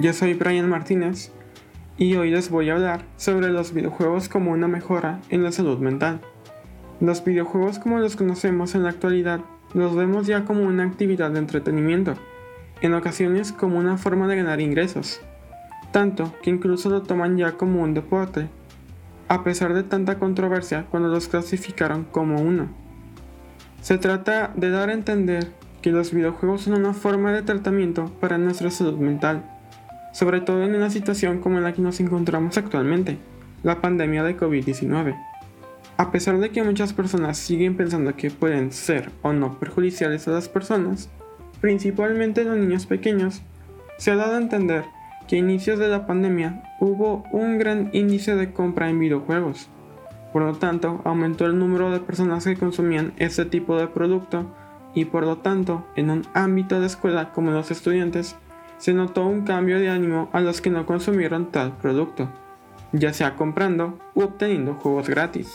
yo soy Brian Martínez y hoy les voy a hablar sobre los videojuegos como una mejora en la salud mental. Los videojuegos como los conocemos en la actualidad los vemos ya como una actividad de entretenimiento, en ocasiones como una forma de ganar ingresos, tanto que incluso lo toman ya como un deporte, a pesar de tanta controversia cuando los clasificaron como uno. Se trata de dar a entender que los videojuegos son una forma de tratamiento para nuestra salud mental, sobre todo en una situación como la que nos encontramos actualmente, la pandemia de COVID-19. A pesar de que muchas personas siguen pensando que pueden ser o no perjudiciales a las personas, principalmente los niños pequeños, se ha dado a entender que a inicios de la pandemia hubo un gran índice de compra en videojuegos. Por lo tanto, aumentó el número de personas que consumían este tipo de producto y por lo tanto, en un ámbito de escuela como los estudiantes, se notó un cambio de ánimo a los que no consumieron tal producto, ya sea comprando u obteniendo juegos gratis.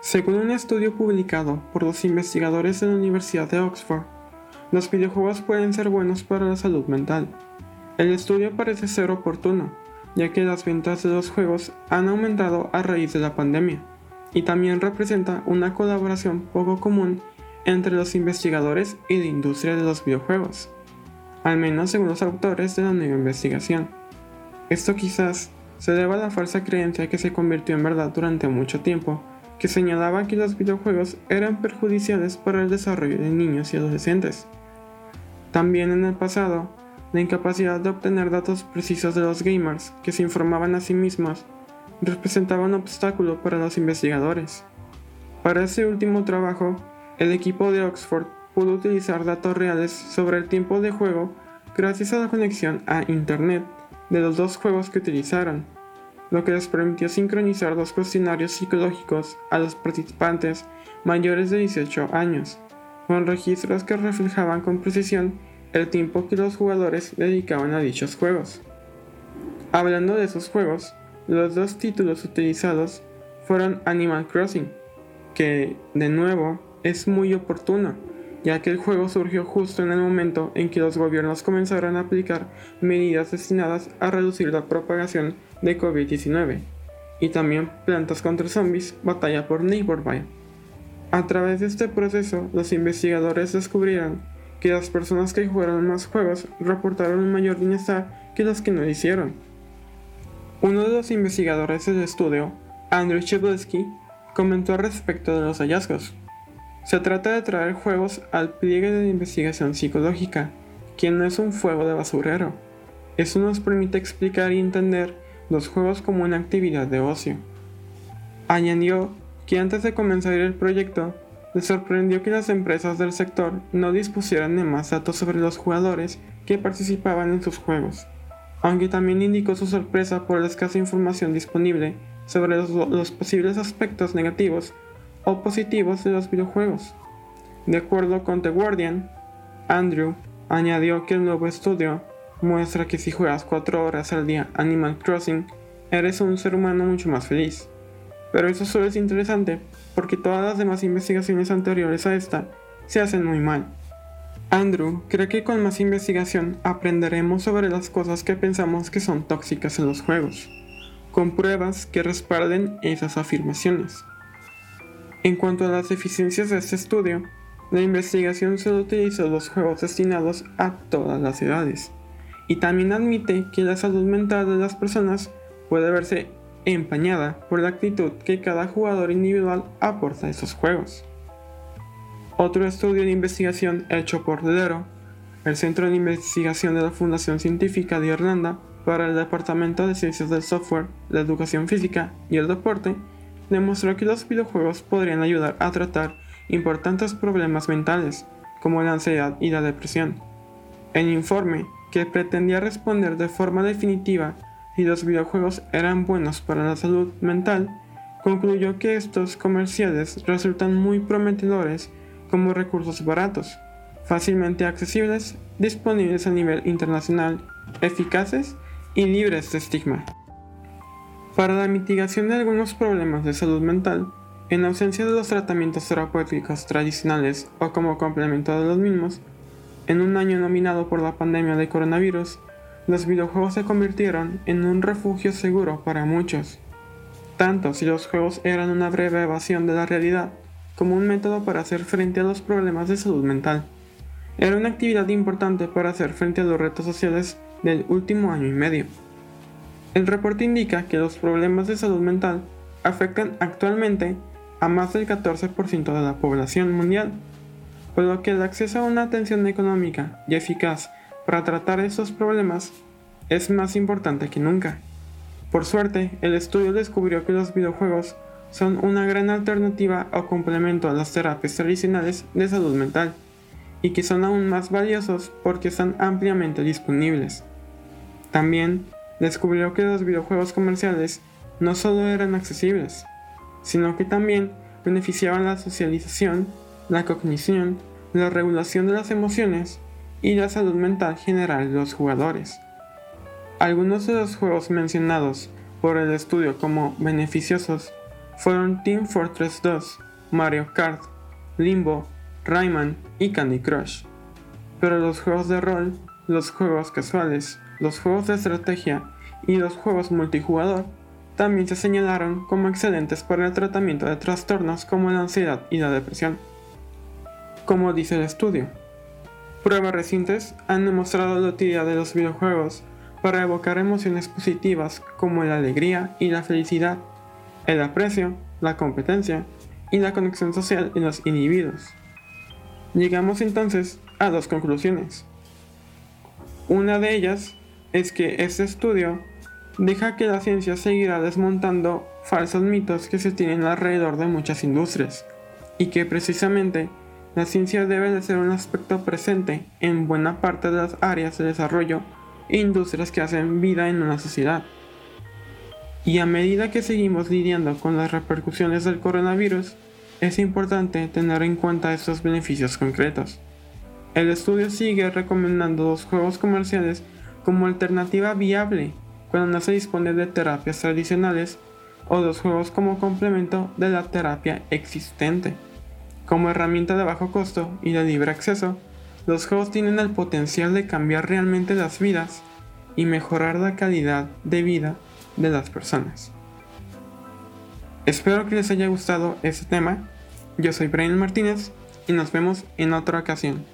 Según un estudio publicado por los investigadores de la Universidad de Oxford, los videojuegos pueden ser buenos para la salud mental. El estudio parece ser oportuno, ya que las ventas de los juegos han aumentado a raíz de la pandemia, y también representa una colaboración poco común entre los investigadores y la industria de los videojuegos, al menos según los autores de la nueva investigación. Esto quizás se deba a la falsa creencia que se convirtió en verdad durante mucho tiempo, que señalaba que los videojuegos eran perjudiciales para el desarrollo de niños y adolescentes. También en el pasado, la incapacidad de obtener datos precisos de los gamers que se informaban a sí mismos representaba un obstáculo para los investigadores. Para ese último trabajo, el equipo de Oxford pudo utilizar datos reales sobre el tiempo de juego gracias a la conexión a Internet de los dos juegos que utilizaron, lo que les permitió sincronizar dos cuestionarios psicológicos a los participantes mayores de 18 años, con registros que reflejaban con precisión el tiempo que los jugadores dedicaban a dichos juegos. Hablando de esos juegos, los dos títulos utilizados fueron Animal Crossing, que, de nuevo, es muy oportuno, ya que el juego surgió justo en el momento en que los gobiernos comenzaron a aplicar medidas destinadas a reducir la propagación de COVID-19, y también Plantas contra Zombies, Batalla por Neighborville. A través de este proceso, los investigadores descubrieron que las personas que jugaron más juegos reportaron un mayor bienestar que los que no lo hicieron. Uno de los investigadores del estudio, Andrew Chebelsky, comentó respecto de los hallazgos. Se trata de traer juegos al pliegue de investigación psicológica, que no es un fuego de basurero. Eso nos permite explicar y entender los juegos como una actividad de ocio. Añadió que antes de comenzar el proyecto, le sorprendió que las empresas del sector no dispusieran de más datos sobre los jugadores que participaban en sus juegos, aunque también indicó su sorpresa por la escasa información disponible sobre los posibles aspectos negativos positivos de los videojuegos. De acuerdo con The Guardian, Andrew añadió que el nuevo estudio muestra que si juegas 4 horas al día Animal Crossing, eres un ser humano mucho más feliz. Pero eso solo es interesante porque todas las demás investigaciones anteriores a esta se hacen muy mal. Andrew cree que con más investigación aprenderemos sobre las cosas que pensamos que son tóxicas en los juegos, con pruebas que respalden esas afirmaciones. En cuanto a las deficiencias de este estudio, la investigación solo utilizó los juegos destinados a todas las edades, y también admite que la salud mental de las personas puede verse empañada por la actitud que cada jugador individual aporta a esos juegos. Otro estudio de investigación hecho por Dero, el Centro de Investigación de la Fundación Científica de Irlanda para el Departamento de Ciencias del Software, la Educación Física y el Deporte, demostró que los videojuegos podrían ayudar a tratar importantes problemas mentales, como la ansiedad y la depresión. El informe, que pretendía responder de forma definitiva si los videojuegos eran buenos para la salud mental, concluyó que estos comerciales resultan muy prometedores como recursos baratos, fácilmente accesibles, disponibles a nivel internacional, eficaces y libres de estigma. Para la mitigación de algunos problemas de salud mental, en ausencia de los tratamientos terapéuticos tradicionales o como complemento de los mismos, en un año nominado por la pandemia de coronavirus, los videojuegos se convirtieron en un refugio seguro para muchos, tanto si los juegos eran una breve evasión de la realidad como un método para hacer frente a los problemas de salud mental. Era una actividad importante para hacer frente a los retos sociales del último año y medio. El reporte indica que los problemas de salud mental afectan actualmente a más del 14% de la población mundial, por lo que el acceso a una atención económica y eficaz para tratar esos problemas es más importante que nunca. Por suerte, el estudio descubrió que los videojuegos son una gran alternativa o complemento a las terapias tradicionales de salud mental y que son aún más valiosos porque están ampliamente disponibles. También descubrió que los videojuegos comerciales no solo eran accesibles, sino que también beneficiaban la socialización, la cognición, la regulación de las emociones y la salud mental general de los jugadores. Algunos de los juegos mencionados por el estudio como beneficiosos fueron Team Fortress 2, Mario Kart, Limbo, Rayman y Candy Crush. Pero los juegos de rol, los juegos casuales, los juegos de estrategia y los juegos multijugador también se señalaron como excelentes para el tratamiento de trastornos como la ansiedad y la depresión. Como dice el estudio, pruebas recientes han demostrado la utilidad de los videojuegos para evocar emociones positivas como la alegría y la felicidad, el aprecio, la competencia y la conexión social en los individuos. Llegamos entonces a dos conclusiones. Una de ellas es que este estudio deja que la ciencia seguirá desmontando falsos mitos que se tienen alrededor de muchas industrias, y que precisamente la ciencia debe de ser un aspecto presente en buena parte de las áreas de desarrollo e industrias que hacen vida en una sociedad. Y a medida que seguimos lidiando con las repercusiones del coronavirus, es importante tener en cuenta estos beneficios concretos. El estudio sigue recomendando los juegos comerciales como alternativa viable cuando no se dispone de terapias tradicionales o los juegos como complemento de la terapia existente. Como herramienta de bajo costo y de libre acceso, los juegos tienen el potencial de cambiar realmente las vidas y mejorar la calidad de vida de las personas. Espero que les haya gustado este tema. Yo soy Brian Martínez y nos vemos en otra ocasión.